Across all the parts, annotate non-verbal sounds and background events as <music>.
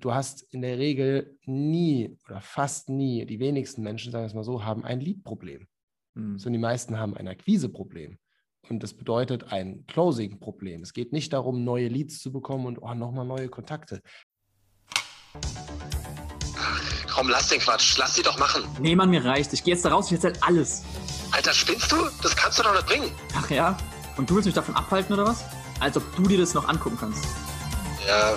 du hast in der Regel nie oder fast nie, die wenigsten Menschen, sagen wir es mal so, haben ein Lead-Problem. Mhm. Sondern die meisten haben ein Akquise-Problem. Und das bedeutet ein Closing-Problem. Es geht nicht darum, neue Leads zu bekommen und oh, nochmal neue Kontakte. Komm, lass den Quatsch. Lass sie doch machen. Nee, Mann, mir reicht. Ich gehe jetzt da raus und erzähl alles. Alter, spinnst du? Das kannst du doch nicht bringen. Ach ja? Und du willst mich davon abhalten oder was? Als ob du dir das noch angucken kannst. Ja,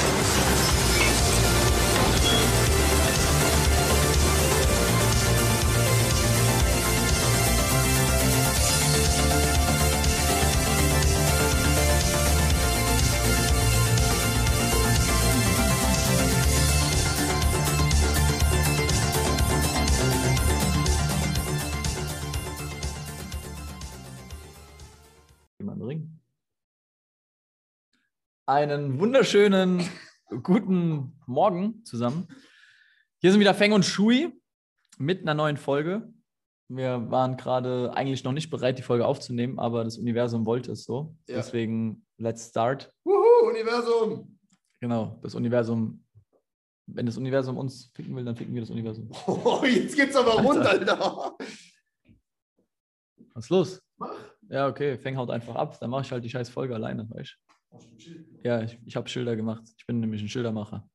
Einen wunderschönen <laughs> guten Morgen zusammen. Hier sind wieder Feng und Shui mit einer neuen Folge. Wir waren gerade eigentlich noch nicht bereit, die Folge aufzunehmen, aber das Universum wollte es so. Ja. Deswegen, let's start. Wuhu, Universum! Genau, das Universum. Wenn das Universum uns ficken will, dann ficken wir das Universum. <laughs> Oh, jetzt geht's aber rund, Alter. Was ist los? Mach. Ja, okay, Feng haut einfach ab. Dann mache ich halt die scheiß Folge alleine, weißt du? Ja, ich, ich habe Schilder gemacht. Ich bin nämlich ein Schildermacher.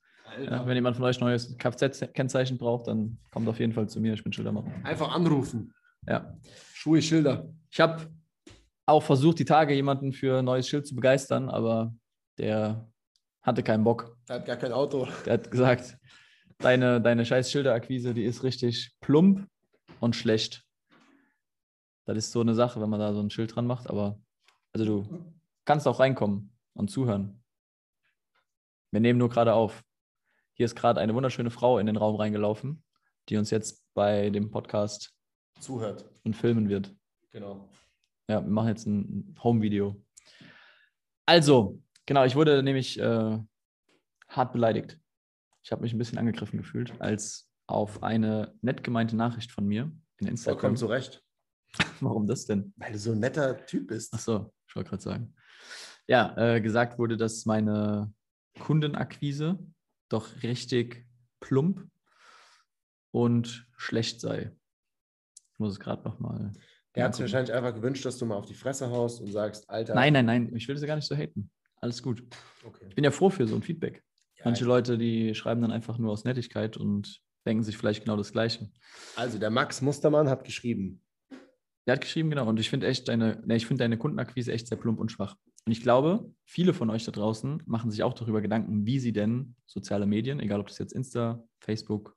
Ja, wenn jemand von euch neues Kfz-Kennzeichen braucht, dann kommt auf jeden Fall zu mir. Ich bin Schildermacher. Einfach anrufen. Ja. Schuhe, Schilder. Ich habe auch versucht, die Tage jemanden für ein neues Schild zu begeistern, aber der hatte keinen Bock. Der hat gar kein Auto. Der hat gesagt, deine, deine scheiß Schilderakquise, die ist richtig plump und schlecht. Das ist so eine Sache, wenn man da so ein Schild dran macht, aber also du kannst auch reinkommen und zuhören. Wir nehmen nur gerade auf. Hier ist gerade eine wunderschöne Frau in den Raum reingelaufen, die uns jetzt bei dem Podcast zuhört und filmen wird. Genau. Ja, wir machen jetzt ein Home-Video. Also, genau, ich wurde nämlich äh, hart beleidigt. Ich habe mich ein bisschen angegriffen gefühlt, als auf eine nett gemeinte Nachricht von mir in Instagram. Vollkommen zu Recht. <laughs> Warum das denn? Weil du so ein netter Typ bist. Ach so, ich wollte gerade sagen ja, äh, gesagt wurde, dass meine Kundenakquise doch richtig plump und schlecht sei. Ich muss es gerade nochmal. Er hat sich wahrscheinlich einfach gewünscht, dass du mal auf die Fresse haust und sagst, Alter. Nein, nein, nein, ich will das gar nicht so haten. Alles gut. Okay. Ich bin ja froh für so ein Feedback. Ja, Manche. Leute, die schreiben dann einfach nur aus Nettigkeit und denken sich vielleicht genau das Gleiche. Also der Max Mustermann hat geschrieben. Der hat geschrieben, genau. Und ich finde echt deine, ne, ich finde deine Kundenakquise echt sehr plump und schwach. Und ich glaube, viele von euch da draußen machen sich auch darüber Gedanken, wie sie denn soziale Medien, egal ob das jetzt Insta, Facebook,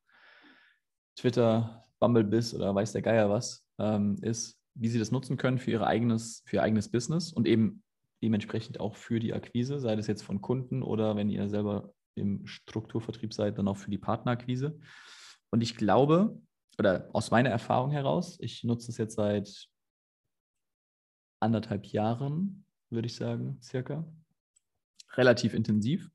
Twitter, Bumblebiss oder weiß der Geier was ähm, ist, wie sie das nutzen können für, ihre eigenes, für ihr eigenes Business und eben dementsprechend auch für die Akquise, sei das jetzt von Kunden oder wenn ihr selber im Strukturvertrieb seid, dann auch für die Partnerakquise. Und ich glaube, oder aus meiner Erfahrung heraus, ich nutze es jetzt seit anderthalb Jahren, würde ich sagen, circa. Relativ intensiv.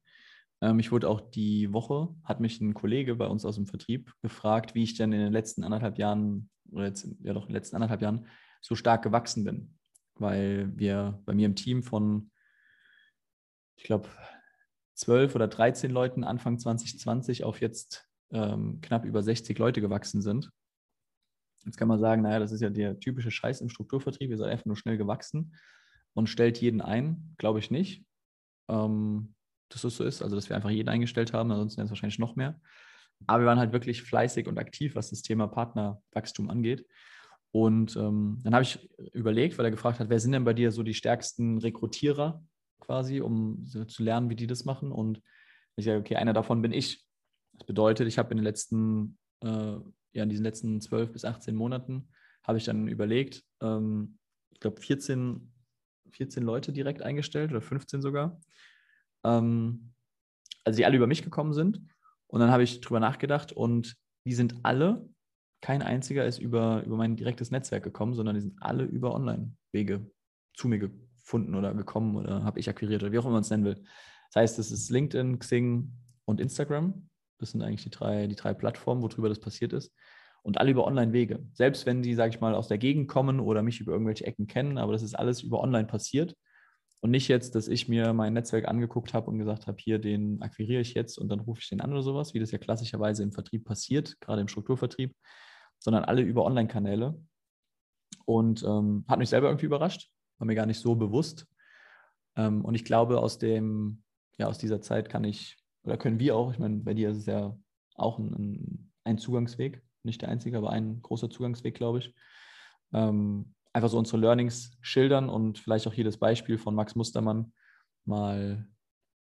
Ähm, ich wurde auch die Woche, hat mich ein Kollege bei uns aus dem Vertrieb gefragt, wie ich denn in den letzten anderthalb Jahren, oder jetzt, ja doch, in den letzten anderthalb Jahren so stark gewachsen bin. Weil wir bei mir im Team von, ich glaube, zwölf oder 13 Leuten Anfang 2020 auf jetzt ähm, knapp über 60 Leute gewachsen sind. Jetzt kann man sagen, naja, das ist ja der typische Scheiß im Strukturvertrieb, ihr seid einfach nur schnell gewachsen und stellt jeden ein. Glaube ich nicht, ähm, dass das so ist. Also, dass wir einfach jeden eingestellt haben, ansonsten wären es wahrscheinlich noch mehr. Aber wir waren halt wirklich fleißig und aktiv, was das Thema Partnerwachstum angeht. Und ähm, dann habe ich überlegt, weil er gefragt hat, wer sind denn bei dir so die stärksten Rekrutierer quasi, um zu lernen, wie die das machen. Und ich sage, okay, einer davon bin ich. Das bedeutet, ich habe in den letzten, äh, ja, in diesen letzten 12 bis 18 Monaten, habe ich dann überlegt, ähm, ich glaube, 14 14 Leute direkt eingestellt oder 15 sogar. Ähm, also die alle über mich gekommen sind. Und dann habe ich drüber nachgedacht und die sind alle, kein einziger ist über, über mein direktes Netzwerk gekommen, sondern die sind alle über Online-Wege zu mir gefunden oder gekommen oder habe ich akquiriert oder wie auch immer man es nennen will. Das heißt, es ist LinkedIn, Xing und Instagram. Das sind eigentlich die drei, die drei Plattformen, worüber das passiert ist. Und alle über Online-Wege. Selbst wenn die, sage ich mal, aus der Gegend kommen oder mich über irgendwelche Ecken kennen, aber das ist alles über Online passiert. Und nicht jetzt, dass ich mir mein Netzwerk angeguckt habe und gesagt habe, hier, den akquiriere ich jetzt und dann rufe ich den an oder sowas, wie das ja klassischerweise im Vertrieb passiert, gerade im Strukturvertrieb, sondern alle über Online-Kanäle. Und ähm, hat mich selber irgendwie überrascht, war mir gar nicht so bewusst. Ähm, und ich glaube, aus dem, ja, aus dieser Zeit kann ich, oder können wir auch, ich meine, bei dir ist es ja auch ein, ein Zugangsweg, nicht der einzige, aber ein großer Zugangsweg, glaube ich. Ähm, einfach so unsere Learnings schildern und vielleicht auch jedes Beispiel von Max Mustermann mal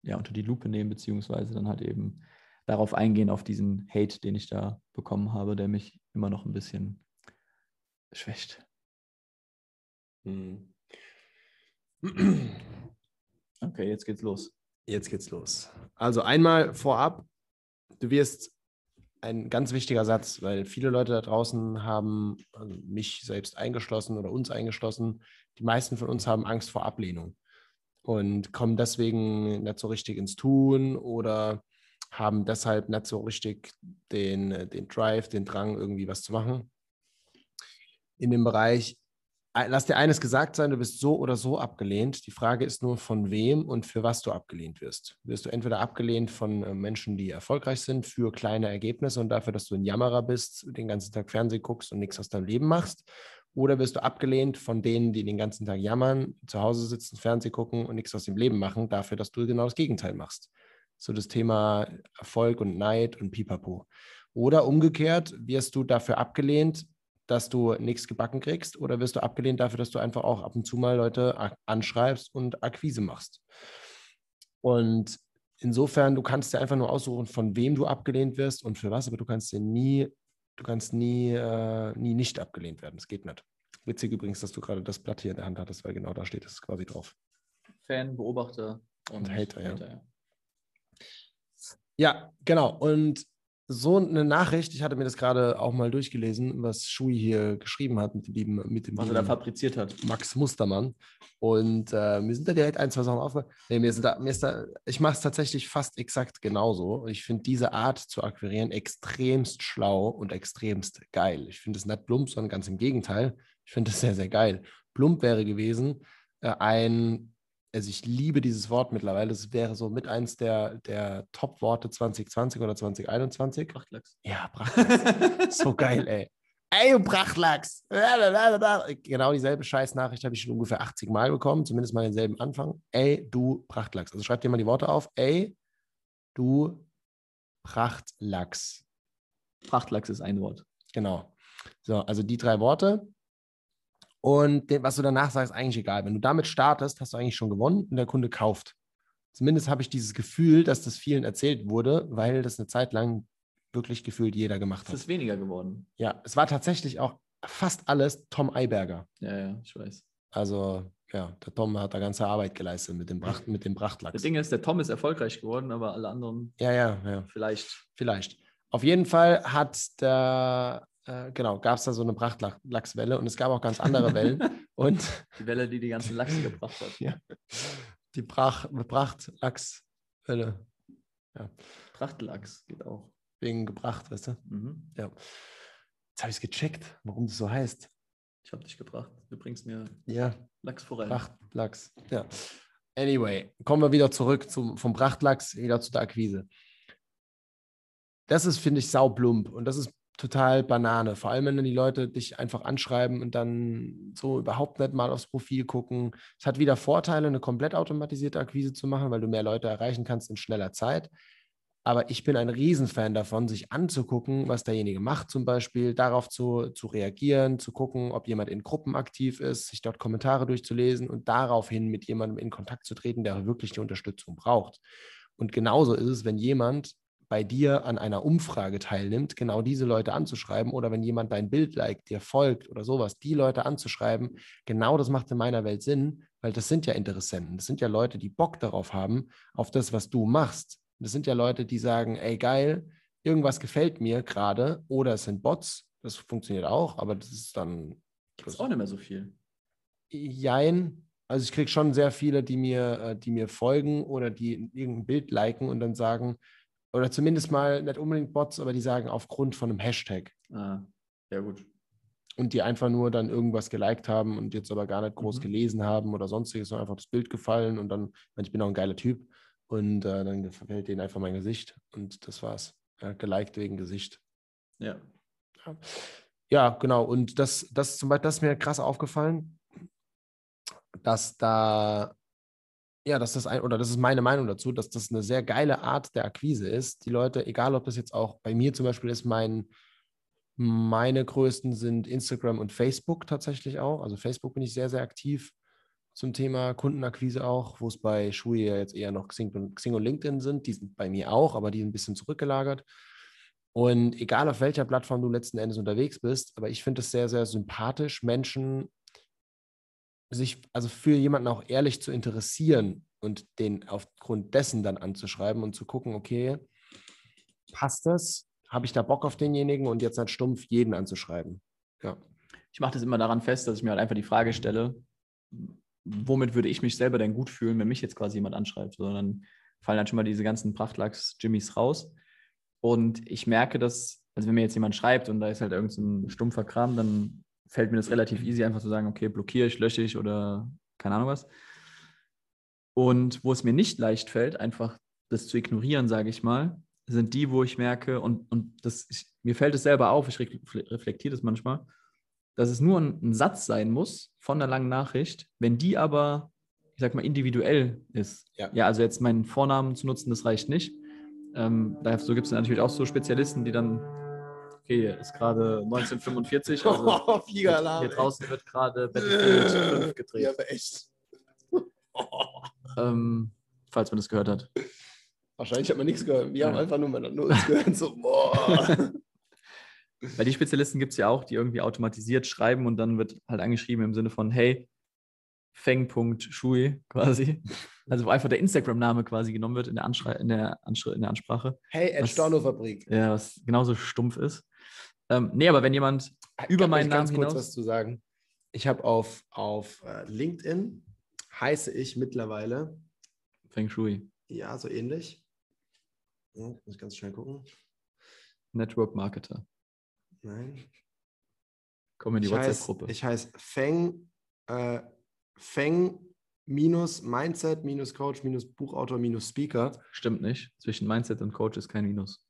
ja, unter die Lupe nehmen, beziehungsweise dann halt eben darauf eingehen, auf diesen Hate, den ich da bekommen habe, der mich immer noch ein bisschen schwächt. Hm. Okay, jetzt geht's los. Jetzt geht's los. Also einmal vorab, du wirst ein ganz wichtiger Satz, weil viele Leute da draußen haben, also mich selbst eingeschlossen oder uns eingeschlossen, die meisten von uns haben Angst vor Ablehnung und kommen deswegen nicht so richtig ins Tun oder haben deshalb nicht so richtig den, den Drive, den Drang, irgendwie was zu machen. In dem Bereich lass dir eines gesagt sein, du bist so oder so abgelehnt. Die Frage ist nur, von wem und für was du abgelehnt wirst. Wirst du entweder abgelehnt von äh, Menschen, die erfolgreich sind, für kleine Ergebnisse und dafür, dass du ein Jammerer bist, den ganzen Tag Fernsehen guckst und nichts aus deinem Leben machst? Oder wirst du abgelehnt von denen, die den ganzen Tag jammern, zu Hause sitzen, Fernsehen gucken und nichts aus dem Leben machen, dafür, dass du genau das Gegenteil machst? So das Thema Erfolg und Neid und Pipapo. Oder umgekehrt wirst du dafür abgelehnt, dass du nichts gebacken kriegst oder wirst du abgelehnt dafür, dass du einfach auch ab und zu mal Leute anschreibst und Akquise machst? Und insofern, du kannst dir einfach nur aussuchen, von wem du abgelehnt wirst und für was, aber du kannst dir nie, du kannst nie, äh, nie nicht abgelehnt werden. Das geht nicht. Witzig übrigens, dass du gerade das Blatt hier in der Hand hattest, weil genau da steht es quasi drauf. Fan, Beobachter und, und Hater, Hater, ja. Ja, genau. Und so eine Nachricht, ich hatte mir das gerade auch mal durchgelesen, was Schui hier geschrieben hat mit dem lieben, mit dem was er da fabriziert hat. Max Mustermann. Und äh, mir sind da direkt ein, zwei Sachen aufgefallen. Nee, mir, da, mir ist da, ich mache es tatsächlich fast exakt genauso. Ich finde diese Art zu akquirieren extremst schlau und extremst geil. Ich finde es nicht plump, sondern ganz im Gegenteil. Ich finde es sehr, sehr geil. Plump wäre gewesen, äh, ein also ich liebe dieses Wort mittlerweile. Es wäre so mit eins der, der Top-Worte 2020 oder 2021. Prachtlachs. Ja, Prachtlachs. so geil, ey. Ey, du Prachtlachs. Genau dieselbe Scheißnachricht habe ich schon ungefähr 80 Mal bekommen, zumindest mal denselben Anfang. Ey, du Prachtlachs. Also schreib dir mal die Worte auf. Ey, du Prachtlachs. Prachtlachs ist ein Wort. Genau. So, also die drei Worte. Und was du danach sagst, ist eigentlich egal. Wenn du damit startest, hast du eigentlich schon gewonnen und der Kunde kauft. Zumindest habe ich dieses Gefühl, dass das vielen erzählt wurde, weil das eine Zeit lang wirklich gefühlt jeder gemacht hat. Es ist weniger geworden. Ja, es war tatsächlich auch fast alles Tom Eiberger. Ja, ja, ich weiß. Also, ja, der Tom hat da ganze Arbeit geleistet mit dem, Pracht, mit dem Prachtlachs. Das Ding ist, der Tom ist erfolgreich geworden, aber alle anderen. Ja, ja, ja. Vielleicht. Vielleicht. Auf jeden Fall hat der äh, genau, gab es da so eine Prachtlachswelle und es gab auch ganz andere Wellen. <laughs> und die Welle, die die ganzen Lachse gebracht hat. <laughs> Ja. Die Prach, Prachtlachswelle. Ja. Prachtlachs geht auch. Wegen gebracht, weißt du? Mhm. Ja. Jetzt habe ich es gecheckt, warum das so heißt. Ich habe dich gebracht. Du bringst mir ja. Lachs voran. Prachtlachs, ja. Anyway, kommen wir wieder zurück zum, vom Prachtlachs wieder zu der Akquise. Das ist, finde ich, saublump. Und das ist total Banane. Vor allem, wenn dann die Leute dich einfach anschreiben und dann so überhaupt nicht mal aufs Profil gucken. Es hat wieder Vorteile, eine komplett automatisierte Akquise zu machen, weil du mehr Leute erreichen kannst in schneller Zeit. Aber ich bin ein Riesenfan davon, sich anzugucken, was derjenige macht, zum Beispiel, darauf zu, zu reagieren, zu gucken, ob jemand in Gruppen aktiv ist, sich dort Kommentare durchzulesen und daraufhin mit jemandem in Kontakt zu treten, der wirklich die Unterstützung braucht. Und genauso ist es, wenn jemand bei dir an einer Umfrage teilnimmt, genau diese Leute anzuschreiben oder wenn jemand dein Bild liked, dir folgt oder sowas, die Leute anzuschreiben, genau das macht in meiner Welt Sinn, weil das sind ja Interessenten, das sind ja Leute, die Bock darauf haben, auf das, was du machst. Das sind ja Leute, die sagen, ey geil, irgendwas gefällt mir gerade oder es sind Bots, das funktioniert auch, aber das ist dann... Das ist auch nicht mehr so viel. Jein, Also ich kriege schon sehr viele, die mir, äh, die mir folgen oder die irgendein Bild liken und dann sagen, oder zumindest mal nicht unbedingt Bots, aber die sagen aufgrund von einem Hashtag. Ah, ja gut. Und die einfach nur dann irgendwas geliked haben und jetzt aber gar nicht groß Mhm. gelesen haben oder sonstiges, sondern einfach das Bild gefallen und dann, ich, bin auch ein geiler Typ und äh, dann gefällt denen einfach mein Gesicht und das war's. Ja, geliked wegen Gesicht. Ja. Ja, genau. Und das, das zum Beispiel, das ist mir krass aufgefallen, dass da, ja, dass das ein, oder das ist meine Meinung dazu, dass das eine sehr geile Art der Akquise ist. Die Leute, egal ob das jetzt auch bei mir zum Beispiel ist, mein, meine größten sind Instagram und Facebook tatsächlich auch. Also Facebook bin ich sehr, sehr aktiv zum Thema Kundenakquise auch, wo es bei Shui ja jetzt eher noch Xing und, Xing und LinkedIn sind. Die sind bei mir auch, aber die sind ein bisschen zurückgelagert. Und egal auf welcher Plattform du letzten Endes unterwegs bist, aber ich finde es sehr, sehr sympathisch, Menschen sich, also für jemanden auch ehrlich zu interessieren und den aufgrund dessen dann anzuschreiben und zu gucken, okay, passt das? Habe ich da Bock auf denjenigen und jetzt halt stumpf jeden anzuschreiben? Ja. Ich mache das immer daran fest, dass ich mir halt einfach die Frage stelle, womit würde ich mich selber denn gut fühlen, wenn mich jetzt quasi jemand anschreibt? So, dann fallen dann schon mal diese ganzen Prachtlachs-Jimmys raus. Und ich merke, dass, also wenn mir jetzt jemand schreibt und da ist halt irgendein so stumpfer Kram, dann fällt mir das relativ easy, einfach zu sagen, okay, blockiere ich, lösche ich oder keine Ahnung was. Und wo es mir nicht leicht fällt, einfach das zu ignorieren, sage ich mal, sind die, wo ich merke, und, und das, ich, mir fällt es selber auf, ich reflektiere das manchmal, dass es nur ein, ein, Satz sein muss von einer langen Nachricht, wenn die aber, ich sag mal, individuell ist. Ja, ja also jetzt meinen Vornamen zu nutzen, das reicht nicht. Ähm, so gibt es natürlich auch so Spezialisten, die dann, okay, ist gerade 1945, <laughs> also Oh, Fliegeralarm. hier draußen wird gerade <laughs> Battlefield 5 gedreht. Ja, aber echt. <laughs> Ähm, falls man das gehört hat. Wahrscheinlich hat man nichts gehört. Wir haben Ja. einfach nur mal nur das gehört, so, boah. Weil die Spezialisten gibt es ja auch, die irgendwie automatisiert schreiben und dann wird halt angeschrieben im Sinne von, hey, Feng.shui quasi. Also wo einfach der Instagram-Name quasi genommen wird in der, Anschrei in der, Anschri in der Ansprache. Hey, Was- Storno-Fabrik. Ja, was genauso stumpf ist. Ähm, nee, aber wenn jemand über Kann meinen ich ganz Namen kurz hinaus. was zu sagen. Ich habe auf, auf äh, LinkedIn heiße ich mittlerweile, Feng Shui, ja, so ähnlich. Ja, muss ich ganz schnell gucken. Network Marketer. Nein. Komm in die ich WhatsApp-Gruppe. ich heiße Feng, äh, Feng minus Mindset minus Coach minus Buchautor minus Speaker. Stimmt nicht. Zwischen Mindset und Coach ist kein Minus.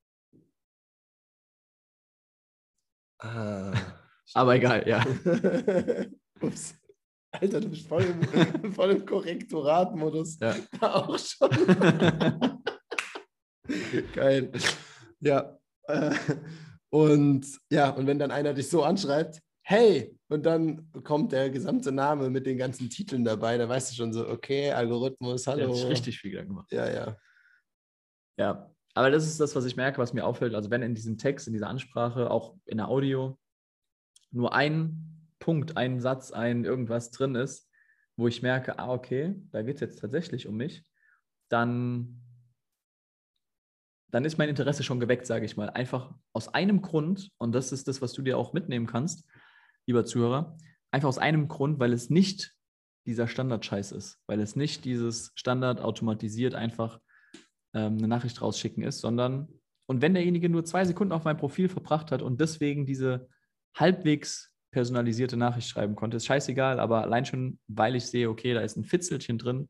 Ah, Aber egal, ja. <laughs> Ups. Alter, du bist voll im, <laughs> voll im Korrektoratmodus. Ja. Da <laughs> auch schon. Geil. Ja. äh, Und ja, und wenn dann einer dich so anschreibt, hey, und dann kommt der gesamte Name mit den ganzen Titeln dabei, da weißt du schon so, okay, Algorithmus, Der hallo. hat sich richtig viel gemacht. Ja, ja. Ja, aber das ist das, was ich merke, was mir auffällt. Also wenn in diesem Text, in dieser Ansprache, auch in der Audio, nur ein Punkt, ein Satz, ein irgendwas drin ist, wo ich merke, ah, okay, da geht es jetzt tatsächlich um mich, dann, dann ist mein Interesse schon geweckt, sage ich mal. Einfach aus einem Grund, und das ist das, was du dir auch mitnehmen kannst, lieber Zuhörer, einfach aus einem Grund, weil es nicht dieser Standardscheiß ist, weil es nicht dieses Standard automatisiert einfach ähm, eine Nachricht rausschicken ist, sondern, und wenn derjenige nur zwei Sekunden auf mein Profil verbracht hat und deswegen diese halbwegs personalisierte Nachricht schreiben konnte, ist scheißegal, aber allein schon, weil ich sehe, okay, da ist ein Fitzelchen drin,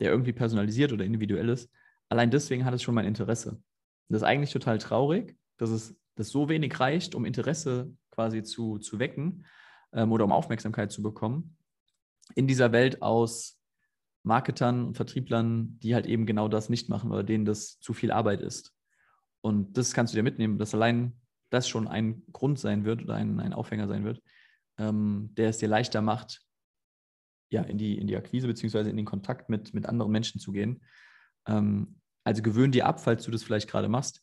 der irgendwie personalisiert oder individuell ist, allein deswegen hat es schon mein Interesse. Und das ist eigentlich total traurig, dass es dass so wenig reicht, um Interesse quasi zu, zu wecken ähm, oder um Aufmerksamkeit zu bekommen. In dieser Welt aus Marketern und Vertrieblern, die halt eben genau das nicht machen oder denen das zu viel Arbeit ist. Und das kannst du dir mitnehmen, dass allein das schon ein Grund sein wird oder ein, ein Aufhänger sein wird, ähm, der es dir leichter macht, ja, in die, in die Akquise beziehungsweise in den Kontakt mit, mit anderen Menschen zu gehen. Ähm, also gewöhn dir ab, falls du das vielleicht gerade machst,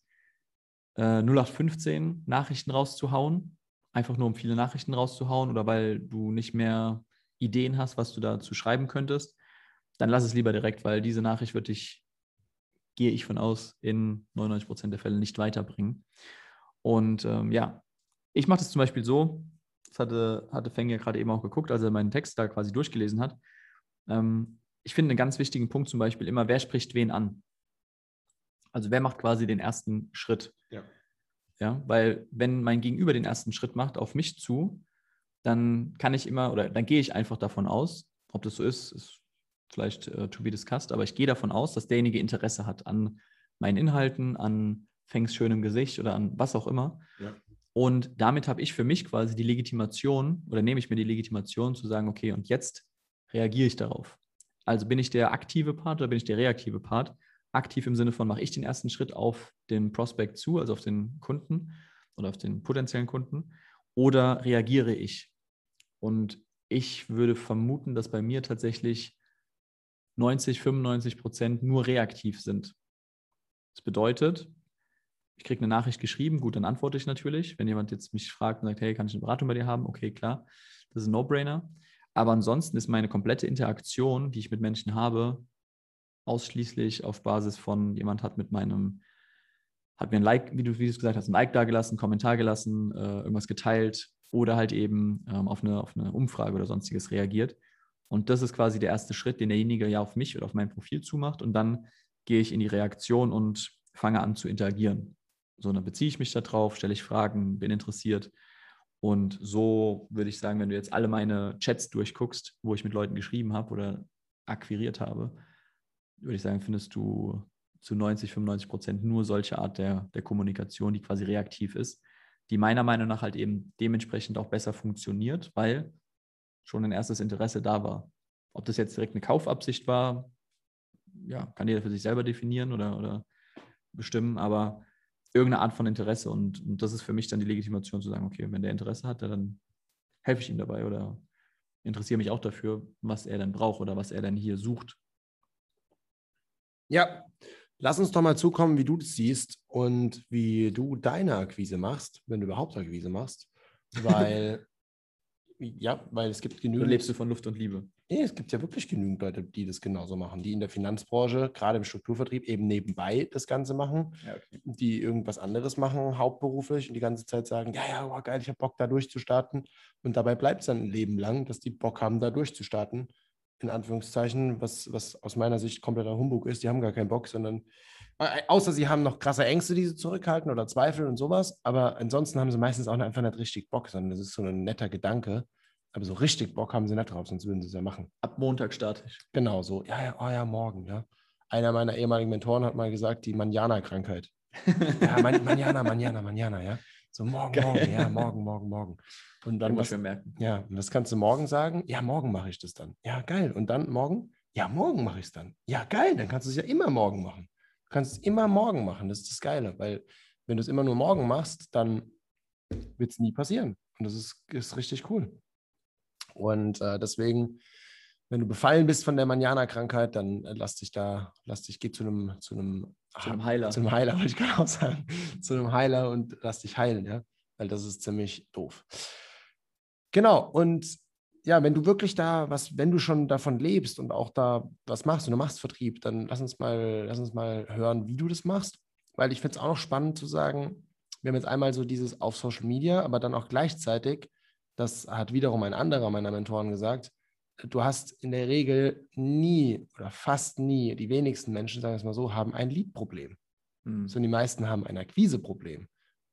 äh, 0815 Nachrichten rauszuhauen, einfach nur um viele Nachrichten rauszuhauen oder weil du nicht mehr Ideen hast, was du dazu schreiben könntest, dann lass es lieber direkt, weil diese Nachricht wird dich, gehe ich von aus, in 99 Prozent der Fälle nicht weiterbringen. Und ähm, ja, ich mache das zum Beispiel so, das hatte, hatte Feng ja gerade eben auch geguckt, als er meinen Text da quasi durchgelesen hat. Ähm, ich finde einen ganz wichtigen Punkt zum Beispiel immer, wer spricht wen an? Also wer macht quasi den ersten Schritt? Ja. Ja, weil wenn mein Gegenüber den ersten Schritt macht auf mich zu, dann kann ich immer oder dann gehe ich einfach davon aus, ob das so ist, ist vielleicht uh, to be discussed, aber ich gehe davon aus, dass derjenige Interesse hat an meinen Inhalten, an Fängs schönem Gesicht oder an was auch immer. Ja. Und damit habe ich für mich quasi die Legitimation oder nehme ich mir die Legitimation zu sagen, okay, und jetzt reagiere ich darauf. Also bin ich der aktive Part oder bin ich der reaktive Part? Aktiv im Sinne von, mache ich den ersten Schritt auf den Prospect zu, also auf den Kunden oder auf den potenziellen Kunden, oder reagiere ich? Und ich würde vermuten, dass bei mir tatsächlich 90, 95 Prozent nur reaktiv sind. Das bedeutet, ich kriege eine Nachricht geschrieben, gut, dann antworte ich natürlich. Wenn jemand jetzt mich fragt und sagt, hey, kann ich eine Beratung bei dir haben? Okay, klar, das ist ein No-Brainer. Aber ansonsten ist meine komplette Interaktion, die ich mit Menschen habe, ausschließlich auf Basis von jemand hat mit meinem, hat mir ein Like, wie du, wie gesagt hast, ein Like da gelassen, Kommentar gelassen, äh, irgendwas geteilt oder halt eben ähm, auf, eine, auf eine Umfrage oder sonstiges reagiert. Und das ist quasi der erste Schritt, den derjenige ja auf mich oder auf mein Profil zumacht. Und dann gehe ich in die Reaktion und fange an zu interagieren. So, dann beziehe ich mich darauf, stelle ich Fragen, bin interessiert. Und so würde ich sagen, wenn du jetzt alle meine Chats durchguckst, wo ich mit Leuten geschrieben habe oder akquiriert habe, würde ich sagen, findest du zu 90, 95 Prozent nur solche Art der, der Kommunikation, die quasi reaktiv ist, die meiner Meinung nach halt eben dementsprechend auch besser funktioniert, weil schon ein erstes Interesse da war. Ob das jetzt direkt eine Kaufabsicht war, ja, kann jeder für sich selber definieren oder, oder bestimmen, aber irgendeine Art von Interesse. Und, und das ist für mich dann die Legitimation zu sagen, okay, wenn der Interesse hat, dann helfe ich ihm dabei oder interessiere mich auch dafür, was er dann braucht oder was er dann hier sucht. Ja, lass uns doch mal zukommen, wie du das siehst und wie du deine Akquise machst, wenn du überhaupt Akquise machst. <laughs> Weil ja, weil es gibt genügend. Oder lebst du von Luft und Liebe? Nee, es gibt ja wirklich genügend Leute, die das genauso machen, die in der Finanzbranche, gerade im Strukturvertrieb, eben nebenbei das Ganze machen, ja, okay. die irgendwas anderes machen, hauptberuflich und die ganze Zeit sagen, ja, ja, oh, geil, ich habe Bock, da durchzustarten. Und dabei bleibt es dann ein Leben lang, dass die Bock haben, da durchzustarten. In Anführungszeichen, was, was aus meiner Sicht kompletter Humbug ist. Die haben gar keinen Bock, sondern äh, außer sie haben noch krasse Ängste, die sie zurückhalten oder Zweifel und sowas. Aber ansonsten haben sie meistens auch einfach nicht richtig Bock, sondern das ist so ein netter Gedanke. Aber so richtig Bock haben sie nicht drauf, sonst würden sie es ja machen. Ab Montag starte ich. Genau so. Ja, ja, oh ja, morgen, ja. Einer meiner ehemaligen Mentoren hat mal gesagt, die Manjana-Krankheit. <laughs> ja, Man Manjana, Manjana, Manjana, ja. So morgen, Geil. morgen, ja, morgen, morgen, morgen. Und dann was, merken. Ja, und das kannst du morgen sagen. Ja, morgen mache ich das dann. Ja, geil. Und dann morgen? Ja, morgen mache ich es dann. Ja, geil. Dann kannst du es ja immer morgen machen. Du kannst es immer morgen machen. Das ist das Geile, weil wenn du es immer nur morgen machst, dann wird es nie passieren. Und das ist, ist richtig cool. Und äh, deswegen, wenn du befallen bist von der Manjana-Krankheit, dann äh, lass dich da, lass dich, geh zu einem, zu einem, zu einem Heiler. Zu einem Heiler, wollte ich <laughs> gerade auch sagen. zu einem Heiler und lass dich heilen, ja. Weil das ist ziemlich doof. Genau, und ja, wenn du wirklich da was, wenn du schon davon lebst und auch da was machst und du machst Vertrieb, dann lass uns mal, lass uns mal hören, wie du das machst. Weil ich finde es auch noch spannend zu sagen, wir haben jetzt einmal so dieses auf Social Media, aber dann auch gleichzeitig, das hat wiederum ein anderer meiner Mentoren gesagt, du hast in der Regel nie oder fast nie, die wenigsten Menschen, sagen wir es mal so, haben ein Lead-Problem. Mhm. Sondern die meisten haben ein Akquise-Problem.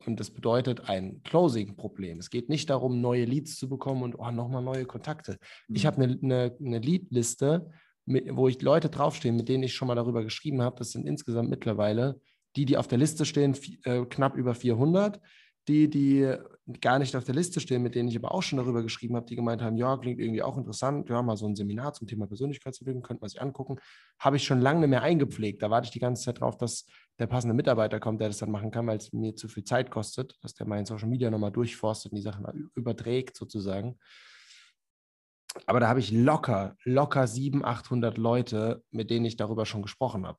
Und das bedeutet ein Closing-Problem. Es geht nicht darum, neue Leads zu bekommen und oh, nochmal neue Kontakte. Mhm. Ich habe eine, eine, eine Lead-Liste, wo ich Leute draufstehen, mit denen ich schon mal darüber geschrieben habe. Das sind insgesamt mittlerweile die, die auf der Liste stehen, äh, knapp über 400. Die, die gar nicht auf der Liste stehen, mit denen ich aber auch schon darüber geschrieben habe, die gemeint haben, ja, klingt irgendwie auch interessant, ja, mal so ein Seminar zum Thema Persönlichkeitsentwicklung, könnte man sich angucken, habe ich schon lange nicht mehr eingepflegt. Da warte ich die ganze Zeit drauf, dass der passende Mitarbeiter kommt, der das dann machen kann, weil es mir zu viel Zeit kostet, dass der mein Social Media nochmal durchforstet und die Sachen überträgt sozusagen. Aber da habe ich locker, locker 700, 800 Leute, mit denen ich darüber schon gesprochen habe.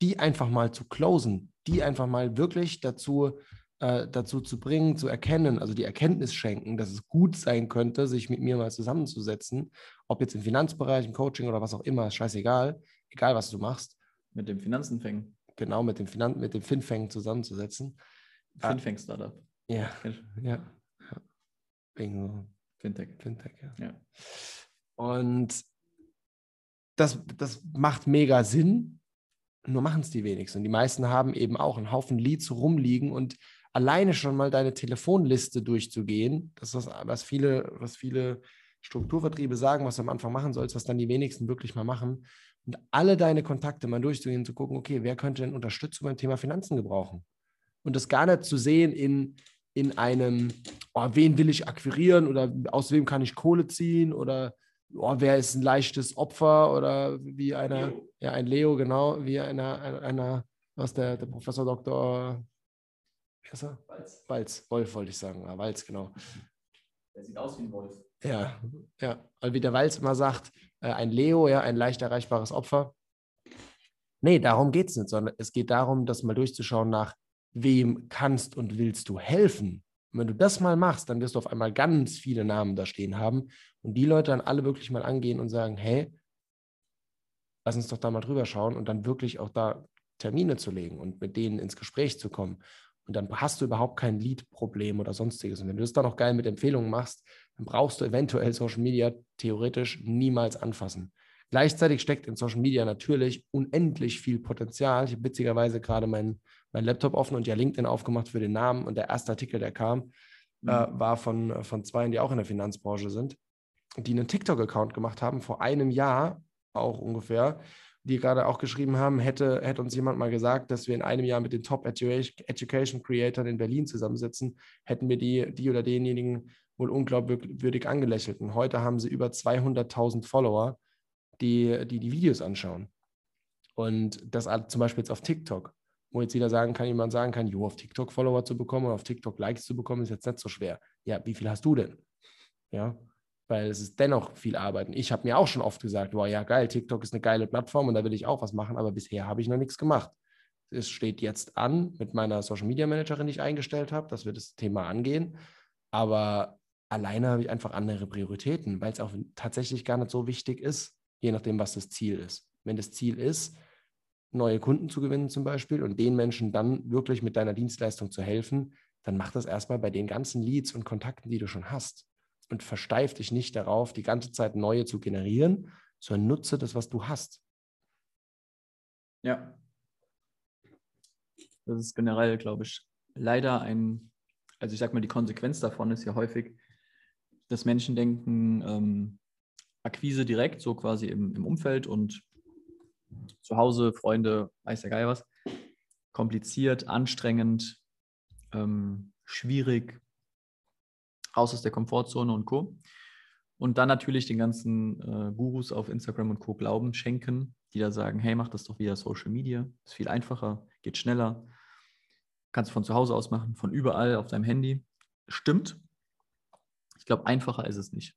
Die einfach mal zu closen, die einfach mal wirklich dazu äh, dazu zu bringen, zu erkennen, also die Erkenntnis schenken, dass es gut sein könnte, sich mit mir mal zusammenzusetzen, ob jetzt im Finanzbereich, im Coaching oder was auch immer, scheißegal, egal was du machst. Mit dem Finanzenfängen. Genau, mit dem, Finan mit dem Finfängen zusammenzusetzen. Finfäng-Startup. Ja, ja, ja. Wegen Fintech. Fintech, ja. ja. Und das, das macht mega Sinn, nur machen es die wenigsten. Und die meisten haben eben auch einen Haufen Leads rumliegen und alleine schon mal deine Telefonliste durchzugehen, das ist was, was viele, was viele Strukturvertriebe sagen, was du am Anfang machen sollst, was dann die wenigsten wirklich mal machen. Und alle deine Kontakte mal durchzugehen, zu gucken, okay, wer könnte denn Unterstützung beim Thema Finanzen gebrauchen? Und das gar nicht zu sehen in, in einem, oh, wen will ich akquirieren oder aus wem kann ich Kohle ziehen oder oh, wer ist ein leichtes Opfer oder wie einer, ja, ein Leo, genau, wie einer, einer was der, der Professor Dr. Walz. Walz, Wolf wollte ich sagen. Ja, Walz, genau. Der sieht aus wie ein Wolf. Ja, ja. Und wie der Walz immer sagt, äh, ein Leo, ja, ein leicht erreichbares Opfer. Nee, darum geht es nicht, sondern es geht darum, das mal durchzuschauen nach, wem kannst und willst du helfen. Und wenn du das mal machst, dann wirst du auf einmal ganz viele Namen da stehen haben und die Leute dann alle wirklich mal angehen und sagen, hey, lass uns doch da mal drüber schauen und dann wirklich auch da Termine zu legen und mit denen ins Gespräch zu kommen. Und dann hast du überhaupt kein Lead-Problem oder sonstiges. Und wenn du das dann auch geil mit Empfehlungen machst, dann brauchst du eventuell Social Media theoretisch niemals anfassen. Gleichzeitig steckt in Social Media natürlich unendlich viel Potenzial. Ich habe witzigerweise gerade meinen mein Laptop offen und ja LinkedIn aufgemacht für den Namen. Und der erste Artikel, der kam, mhm. äh, war von, von zwei, die auch in der Finanzbranche sind, die einen TikTok-Account gemacht haben vor einem Jahr auch ungefähr, die gerade auch geschrieben haben, hätte, hätte uns jemand mal gesagt, dass wir in einem Jahr mit den Top Education Creators in Berlin zusammensitzen, hätten wir die, die oder denjenigen wohl unglaubwürdig angelächelt. Und heute haben sie über 200.000 Follower, die, die die Videos anschauen. Und das zum Beispiel jetzt auf TikTok, wo jetzt jeder sagen kann, jemand sagen kann, jo, auf TikTok Follower zu bekommen und auf TikTok Likes zu bekommen, ist jetzt nicht so schwer. Ja, wie viel hast du denn? Ja, weil es ist dennoch viel Arbeit. Und ich habe mir auch schon oft gesagt, boah, ja geil, TikTok ist eine geile Plattform und da will ich auch was machen, aber bisher habe ich noch nichts gemacht. Es steht jetzt an mit meiner Social Media Managerin, die ich eingestellt habe, dass wir das Thema angehen. Aber alleine habe ich einfach andere Prioritäten, weil es auch tatsächlich gar nicht so wichtig ist, je nachdem, was das Ziel ist. Wenn das Ziel ist, neue Kunden zu gewinnen zum Beispiel und den Menschen dann wirklich mit deiner Dienstleistung zu helfen, dann mach das erstmal bei den ganzen Leads und Kontakten, die du schon hast und versteif dich nicht darauf, die ganze Zeit neue zu generieren, sondern nutze das, was du hast. Ja. Das ist generell, glaube ich, leider ein, also ich sag mal, die Konsequenz davon ist ja häufig, dass Menschen denken, ähm, Akquise direkt, so quasi im, im Umfeld und zu Hause, Freunde, weiß der Geil was, kompliziert, anstrengend, ähm, schwierig, raus aus der Komfortzone und Co. Und dann natürlich den ganzen äh, Gurus auf Instagram und Co. Glauben schenken, die da sagen, hey, mach das doch via Social Media, ist viel einfacher, geht schneller, kannst von zu Hause aus machen, von überall auf deinem Handy. Stimmt. Ich glaube, einfacher ist es nicht.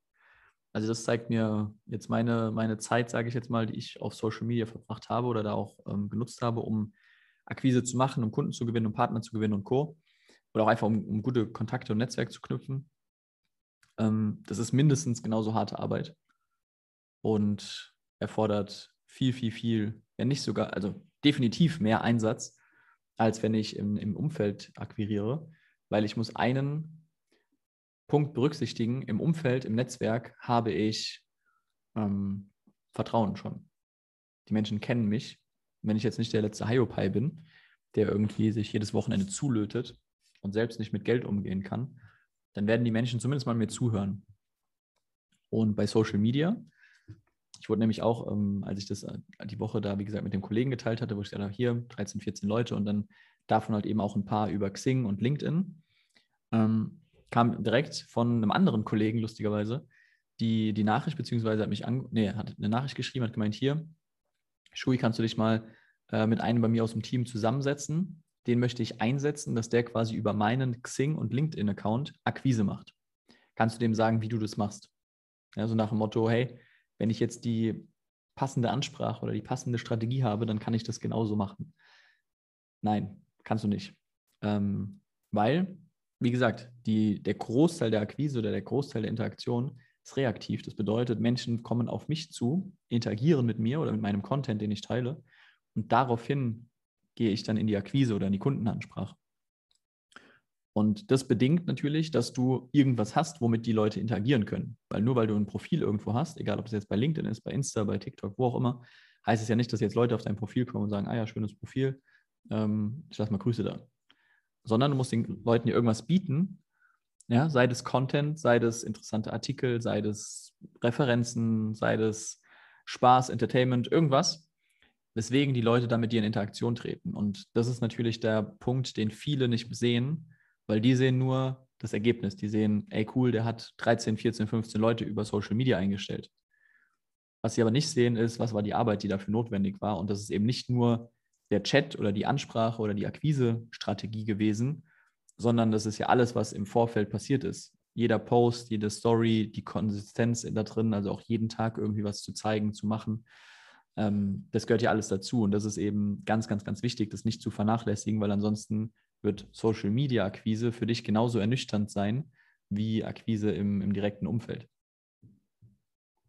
Also das zeigt mir jetzt meine, meine Zeit, sage ich jetzt mal, die ich auf Social Media verbracht habe oder da auch ähm, genutzt habe, um Akquise zu machen, um Kunden zu gewinnen, um Partner zu gewinnen und Co. Oder auch einfach, um, um gute Kontakte und Netzwerk zu knüpfen ähm, das ist mindestens genauso harte Arbeit und erfordert viel, viel, viel, wenn nicht sogar, also definitiv mehr Einsatz, als wenn ich im, im Umfeld akquiriere, weil ich muss einen Punkt berücksichtigen, im Umfeld, im Netzwerk habe ich ähm, Vertrauen schon. Die Menschen kennen mich. Wenn ich jetzt nicht der letzte Hiopai bin, der irgendwie sich jedes Wochenende zulötet und selbst nicht mit Geld umgehen kann, dann werden die Menschen zumindest mal mir zuhören. Und bei Social Media, ich wurde nämlich auch, ähm, als ich das äh, die Woche da, wie gesagt, mit dem Kollegen geteilt hatte, wo ich gesagt habe, hier 13, 14 Leute und dann davon halt eben auch ein paar über Xing und LinkedIn, ähm, kam direkt von einem anderen Kollegen, lustigerweise, die, die Nachricht, beziehungsweise hat mich an, nee, hat eine Nachricht geschrieben, hat gemeint, hier, Schui, kannst du dich mal äh, mit einem bei mir aus dem Team zusammensetzen? Den möchte ich einsetzen, dass der quasi über meinen Xing und LinkedIn-Account Akquise macht. Kannst du dem sagen, wie du das machst? Ja, so nach dem Motto, hey, wenn ich jetzt die passende Ansprache oder die passende Strategie habe, dann kann ich das genauso machen. Nein, kannst du nicht. Ähm, weil, wie gesagt, die, der Großteil der Akquise oder der Großteil der Interaktion ist reaktiv. Das bedeutet, Menschen kommen auf mich zu, interagieren mit mir oder mit meinem Content, den ich teile. Und daraufhin gehe ich dann in die Akquise oder in die Kundenansprache. Und das bedingt natürlich, dass du irgendwas hast, womit die Leute interagieren können. Weil nur weil du ein Profil irgendwo hast, egal ob es jetzt bei LinkedIn ist, bei Insta, bei TikTok, wo auch immer, heißt es ja nicht, dass jetzt Leute auf dein Profil kommen und sagen, ah ja, schönes Profil, ähm, ich lasse mal Grüße da. Sondern du musst den Leuten ja irgendwas bieten, ja, sei das Content, sei das interessante Artikel, sei das Referenzen, sei das Spaß, Entertainment, irgendwas, weswegen die Leute dann mit dir in Interaktion treten. Und das ist natürlich der Punkt, den viele nicht sehen, weil die sehen nur das Ergebnis. Die sehen, ey cool, der hat 13, 14, 15 Leute über Social Media eingestellt. Was sie aber nicht sehen, ist, was war die Arbeit, die dafür notwendig war. Und das ist eben nicht nur der Chat oder die Ansprache oder die Akquise-Strategie gewesen, sondern das ist ja alles, was im Vorfeld passiert ist. Jeder Post, jede Story, die Konsistenz da drin, also auch jeden Tag irgendwie was zu zeigen, zu machen. Ähm, das gehört ja alles dazu. Und das ist eben ganz, ganz, ganz wichtig, das nicht zu vernachlässigen, weil ansonsten wird Social Media Akquise für dich genauso ernüchternd sein wie Akquise im, im direkten Umfeld.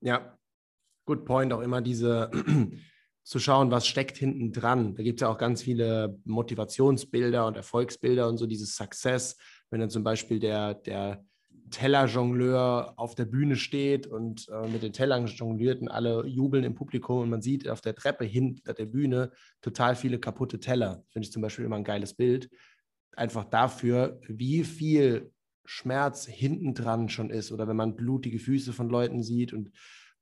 Ja, good point. Auch immer diese <clears throat> zu schauen, was steckt hinten dran. Da gibt es ja auch ganz viele Motivationsbilder und Erfolgsbilder und so, dieses Success, wenn dann zum Beispiel der, der Tellerjongleur auf der Bühne steht und äh, mit den Tellern jongliert und alle jubeln im Publikum und man sieht auf der Treppe hinter der Bühne total viele kaputte Teller. Finde ich zum Beispiel immer ein geiles Bild einfach dafür, wie viel Schmerz hinten dran schon ist. Oder wenn man blutige Füße von Leuten sieht und,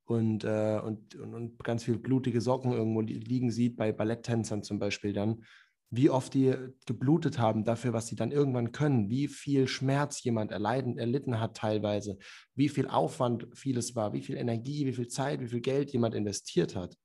und, äh, und, und, und, ganz viel blutige Socken irgendwo liegen sieht, bei Balletttänzern zum Beispiel dann, wie oft die geblutet haben dafür, was sie dann irgendwann können, wie viel Schmerz jemand erleiden, erlitten hat teilweise, wie viel Aufwand vieles war, wie viel Energie, wie viel Zeit, wie viel Geld jemand investiert hat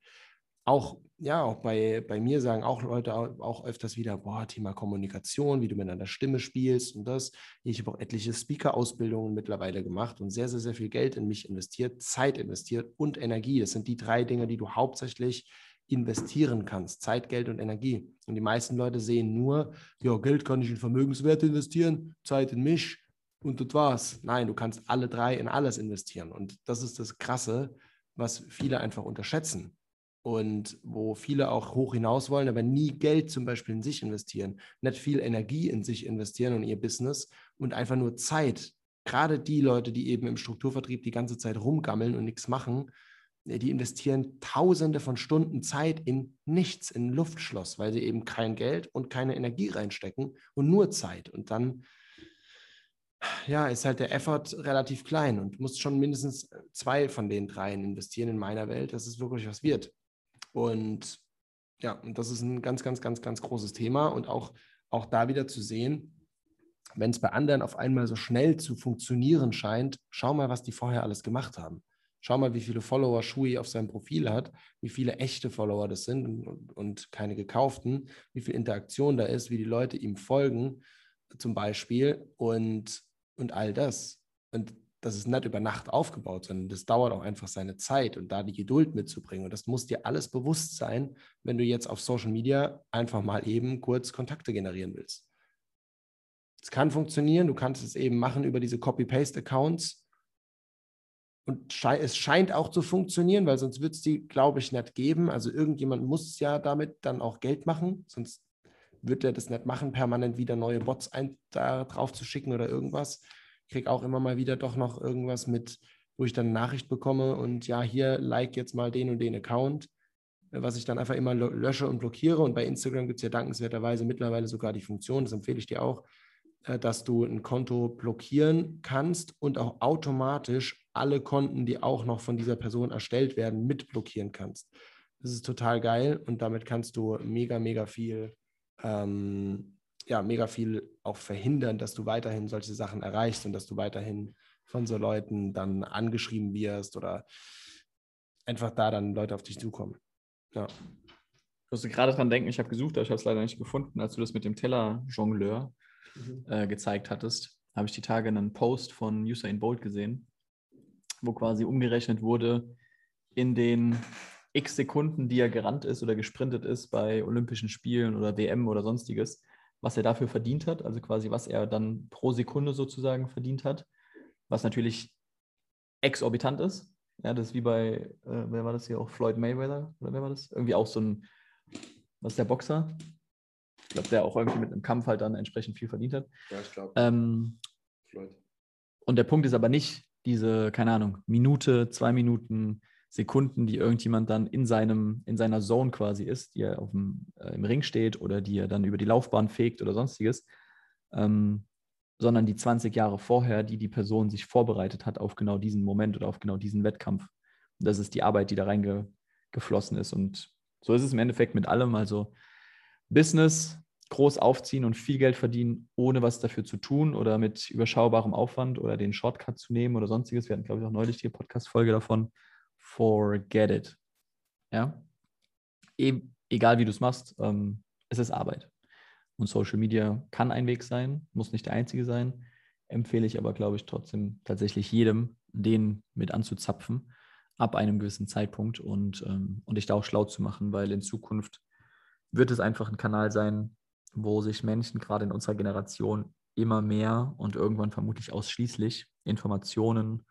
auch, ja, auch bei, bei mir sagen auch Leute auch öfters wieder, boah, Thema Kommunikation, wie du mit einer Stimme spielst und das. Ich habe auch etliche Speaker-Ausbildungen mittlerweile gemacht und sehr, sehr, sehr viel Geld in mich investiert, Zeit investiert und Energie. Das sind die drei Dinge, die du hauptsächlich investieren kannst. Zeit, Geld und Energie. Und die meisten Leute sehen nur, ja, Geld kann ich in Vermögenswerte investieren, Zeit in mich und das war's. Nein, du kannst alle drei in alles investieren. Und das ist das Krasse, was viele einfach unterschätzen und wo viele auch hoch hinaus wollen, aber nie Geld zum Beispiel in sich investieren, nicht viel Energie in sich investieren und ihr Business und einfach nur Zeit. Gerade die Leute, die eben im Strukturvertrieb die ganze Zeit rumgammeln und nichts machen, die investieren Tausende von Stunden Zeit in nichts, in Luftschloss, weil sie eben kein Geld und keine Energie reinstecken und nur Zeit. Und dann ja, ist halt der Effort relativ klein und musst schon mindestens zwei von den dreien investieren in meiner Welt, dass es wirklich was wird. Und ja, und das ist ein ganz, ganz, ganz, ganz großes Thema und auch, auch da wieder zu sehen, wenn es bei anderen auf einmal so schnell zu funktionieren scheint, schau mal, was die vorher alles gemacht haben. Schau mal, wie viele Follower Shui auf seinem Profil hat, wie viele echte Follower das sind und, und keine gekauften, wie viel Interaktion da ist, wie die Leute ihm folgen, zum Beispiel, und, und all das. Und das ist nicht über Nacht aufgebaut, sondern das dauert auch einfach seine Zeit und da die Geduld mitzubringen. Und das muss dir alles bewusst sein, wenn du jetzt auf Social Media einfach mal eben kurz Kontakte generieren willst. Es kann funktionieren, du kannst es eben machen über diese Copy-Paste-Accounts. Und es scheint auch zu funktionieren, weil sonst wird es die, glaube ich, nicht geben. Also irgendjemand muss ja damit dann auch Geld machen, sonst wird er das nicht machen, permanent wieder neue Bots ein, da drauf zu schicken oder irgendwas kriege auch immer mal wieder doch noch irgendwas mit, wo ich dann eine Nachricht bekomme und ja, hier like jetzt mal den und den Account, äh, was ich dann einfach immer lösche und blockiere. Und bei Instagram gibt es ja dankenswerterweise mittlerweile sogar die Funktion, das empfehle ich dir auch, äh, dass du ein Konto blockieren kannst und auch automatisch alle Konten, die auch noch von dieser Person erstellt werden, mit blockieren kannst. Das ist total geil und damit kannst du mega, mega viel ähm, ja, mega viel auch verhindern, dass du weiterhin solche Sachen erreichst und dass du weiterhin von so Leuten dann angeschrieben wirst oder einfach da dann Leute auf dich zukommen. Ja. Ich musste gerade dran denken, ich habe gesucht, aber ich habe es leider nicht gefunden, als du das mit dem Teller-Jongleur mhm. äh, gezeigt hattest, habe ich die Tage einen Post von Usain Bolt gesehen, wo quasi umgerechnet wurde in den x Sekunden, die er gerannt ist oder gesprintet ist bei Olympischen Spielen oder WM oder sonstiges, was er dafür verdient hat, also quasi was er dann pro Sekunde sozusagen verdient hat, was natürlich exorbitant ist. Ja, das ist wie bei, äh, wer war das hier auch, Floyd Mayweather oder wer war das? Irgendwie auch so ein, was ist der Boxer? glaube, der auch irgendwie mit einem Kampf halt dann entsprechend viel verdient hat. Ja, ich glaube. Ähm, und der Punkt ist aber nicht diese, keine Ahnung, Minute, zwei Minuten, Sekunden, die irgendjemand dann in seinem, in seiner Zone quasi ist, die er auf dem, äh, im Ring steht oder die er dann über die Laufbahn fegt oder sonstiges, ähm, sondern die 20 Jahre vorher, die die Person sich vorbereitet hat auf genau diesen Moment oder auf genau diesen Wettkampf. Und das ist die Arbeit, die da reingeflossen ist. Und so ist es im Endeffekt mit allem. Also Business groß aufziehen und viel Geld verdienen, ohne was dafür zu tun oder mit überschaubarem Aufwand oder den Shortcut zu nehmen oder sonstiges. Wir hatten, glaube ich, auch neulich die Podcast-Folge davon forget it. Ja. E egal wie du es machst, ähm, es ist Arbeit. Und Social Media kann ein Weg sein, muss nicht der einzige sein. Empfehle ich aber, glaube ich, trotzdem tatsächlich jedem, den mit anzuzapfen, ab einem gewissen Zeitpunkt und, ähm, und dich da auch schlau zu machen, weil in Zukunft wird es einfach ein Kanal sein, wo sich Menschen gerade in unserer Generation immer mehr und irgendwann vermutlich ausschließlich Informationen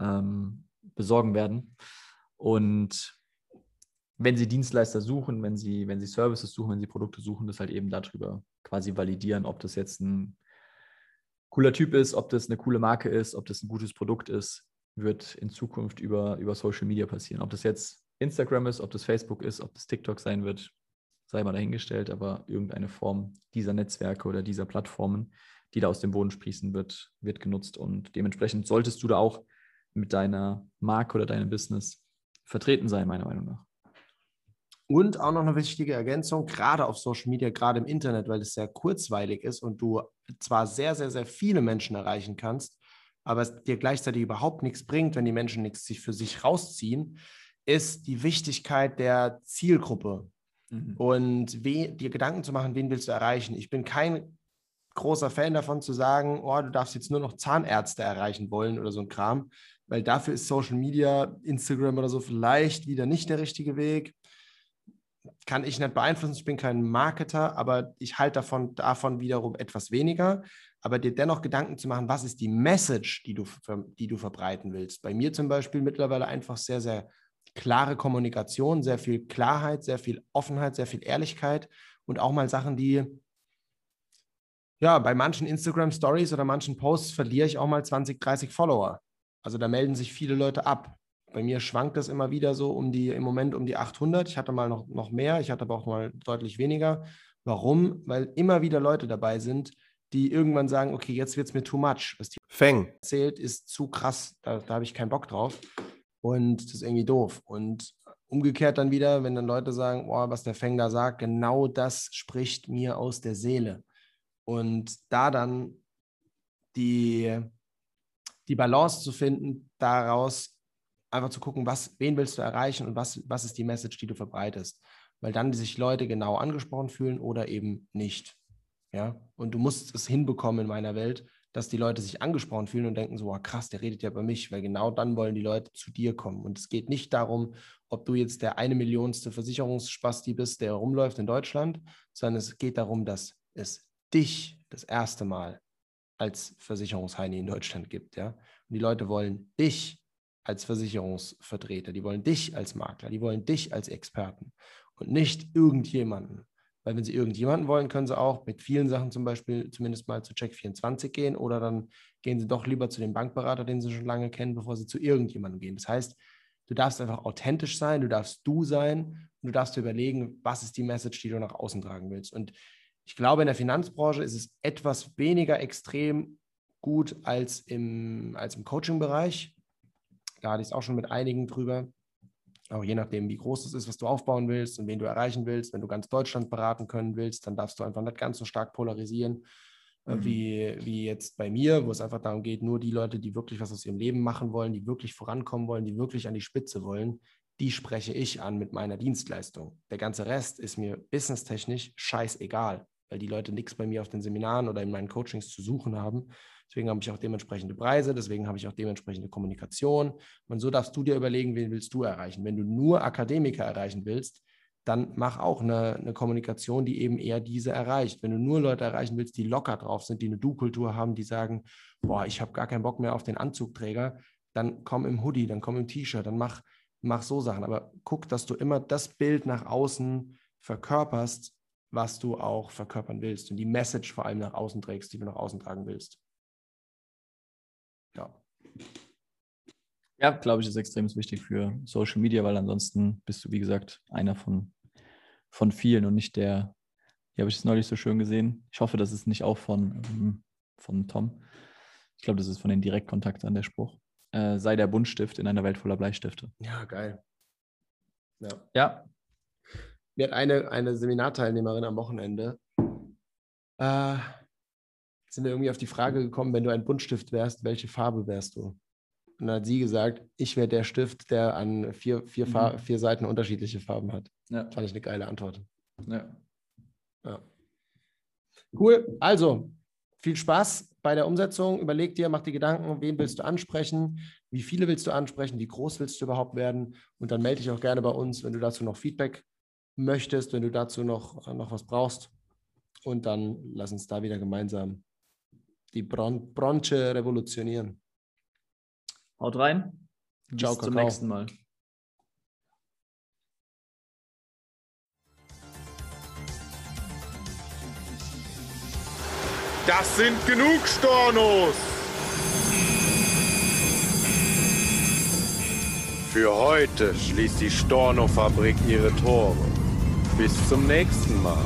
ähm, besorgen werden. Und wenn sie Dienstleister suchen, wenn sie, wenn sie Services suchen, wenn sie Produkte suchen, das halt eben darüber quasi validieren, ob das jetzt ein cooler Typ ist, ob das eine coole Marke ist, ob das ein gutes Produkt ist, wird in Zukunft über, über Social Media passieren. Ob das jetzt Instagram ist, ob das Facebook ist, ob das TikTok sein wird, sei mal dahingestellt, aber irgendeine Form dieser Netzwerke oder dieser Plattformen, die da aus dem Boden sprießen, wird, wird genutzt. Und dementsprechend solltest du da auch mit deiner Marke oder deinem Business vertreten sein, meiner Meinung nach. Und auch noch eine wichtige Ergänzung, gerade auf Social Media, gerade im Internet, weil es sehr kurzweilig ist und du zwar sehr, sehr, sehr viele Menschen erreichen kannst, aber es dir gleichzeitig überhaupt nichts bringt, wenn die Menschen nichts sich für sich rausziehen, ist die Wichtigkeit der Zielgruppe. Mhm. Und we, dir Gedanken zu machen, wen willst du erreichen. Ich bin kein großer Fan davon zu sagen, oh, du darfst jetzt nur noch Zahnärzte erreichen wollen oder so ein Kram, weil dafür ist Social Media, Instagram oder so vielleicht wieder nicht der richtige Weg. Kann ich nicht beeinflussen, ich bin kein Marketer, aber ich halte davon, davon wiederum etwas weniger. Aber dir dennoch Gedanken zu machen, was ist die Message, die du, die du verbreiten willst. Bei mir zum Beispiel mittlerweile einfach sehr, sehr klare Kommunikation, sehr viel Klarheit, sehr viel Offenheit, sehr viel Ehrlichkeit und auch mal Sachen, die ja, bei manchen Instagram Stories oder manchen Posts verliere ich auch mal 20, 30 Follower. Also da melden sich viele Leute ab. Bei mir schwankt das immer wieder so um die, im Moment um die 800. Ich hatte mal noch, noch mehr, ich hatte aber auch mal deutlich weniger. Warum? Weil immer wieder Leute dabei sind, die irgendwann sagen, okay, jetzt wird es mir too much. Was die Feng erzählt, ist zu krass, da, da habe ich keinen Bock drauf. Und das ist irgendwie doof. Und umgekehrt dann wieder, wenn dann Leute sagen, oh, was der Feng da sagt, genau das spricht mir aus der Seele. Und da dann die, die Balance zu finden, daraus einfach zu gucken, was, wen willst du erreichen und was, was ist die Message, die du verbreitest. Weil dann sich Leute genau angesprochen fühlen oder eben nicht. Ja, und du musst es hinbekommen in meiner Welt, dass die Leute sich angesprochen fühlen und denken so, oh, krass, der redet ja über mich, weil genau dann wollen die Leute zu dir kommen. Und es geht nicht darum, ob du jetzt der eine Millionste Versicherungsspasti bist, der rumläuft in Deutschland, sondern es geht darum, dass es dich das erste Mal als Versicherungsheini in Deutschland gibt, ja. Und die Leute wollen dich als Versicherungsvertreter, die wollen dich als Makler, die wollen dich als Experten und nicht irgendjemanden. Weil wenn sie irgendjemanden wollen, können sie auch mit vielen Sachen zum Beispiel zumindest mal zu Check24 gehen oder dann gehen sie doch lieber zu dem Bankberater, den sie schon lange kennen, bevor sie zu irgendjemandem gehen. Das heißt, du darfst einfach authentisch sein, du darfst du sein und du darfst überlegen, was ist die Message, die du nach außen tragen willst. Und ich glaube, in der Finanzbranche ist es etwas weniger extrem gut als im, als im Coaching-Bereich. Da hatte ich es auch schon mit einigen drüber. Auch je nachdem, wie groß es ist, was du aufbauen willst und wen du erreichen willst. Wenn du ganz Deutschland beraten können willst, dann darfst du einfach nicht ganz so stark polarisieren äh, mhm. wie, wie jetzt bei mir, wo es einfach darum geht, nur die Leute, die wirklich was aus ihrem Leben machen wollen, die wirklich vorankommen wollen, die wirklich an die Spitze wollen, die spreche ich an mit meiner Dienstleistung. Der ganze Rest ist mir businesstechnisch scheißegal weil die Leute nichts bei mir auf den Seminaren oder in meinen Coachings zu suchen haben. Deswegen habe ich auch dementsprechende Preise, deswegen habe ich auch dementsprechende Kommunikation. Und so darfst du dir überlegen, wen willst du erreichen. Wenn du nur Akademiker erreichen willst, dann mach auch eine, eine Kommunikation, die eben eher diese erreicht. Wenn du nur Leute erreichen willst, die locker drauf sind, die eine Du-Kultur haben, die sagen, boah, ich habe gar keinen Bock mehr auf den Anzugträger, dann komm im Hoodie, dann komm im T-Shirt, dann mach, mach so Sachen. Aber guck, dass du immer das Bild nach außen verkörperst, was du auch verkörpern willst und die Message vor allem nach außen trägst, die du nach außen tragen willst. Ja. Ja, glaube ich, ist extrem wichtig für Social Media, weil ansonsten bist du, wie gesagt, einer von, von vielen und nicht der, hier habe ich es neulich so schön gesehen. Ich hoffe, das ist nicht auch von, ähm, von Tom. Ich glaube, das ist von den Direktkontakt an der Spruch. Äh, sei der Buntstift in einer Welt voller Bleistifte. Ja, geil. Ja. ja. Mir hat eine, eine Seminarteilnehmerin am Wochenende, äh, sind wir irgendwie auf die Frage gekommen, wenn du ein Buntstift wärst, welche Farbe wärst du? Und dann hat sie gesagt, ich wäre der Stift, der an vier, vier, mhm. vier Seiten unterschiedliche Farben hat. Ja. Fand ich eine geile Antwort. Ja. ja. Cool. Also, viel Spaß bei der Umsetzung. Überleg dir, mach dir Gedanken, wen willst du ansprechen, wie viele willst du ansprechen, wie groß willst du überhaupt werden. Und dann melde dich auch gerne bei uns, wenn du dazu noch Feedback möchtest, wenn du dazu noch, noch was brauchst. Und dann lass uns da wieder gemeinsam die Bron Branche revolutionieren. Haut rein. Ciao, Bis zum nächsten Mal. Das sind genug Stornos! Für heute schließt die Storno-Fabrik ihre Tore. Bis zum nächsten Mal.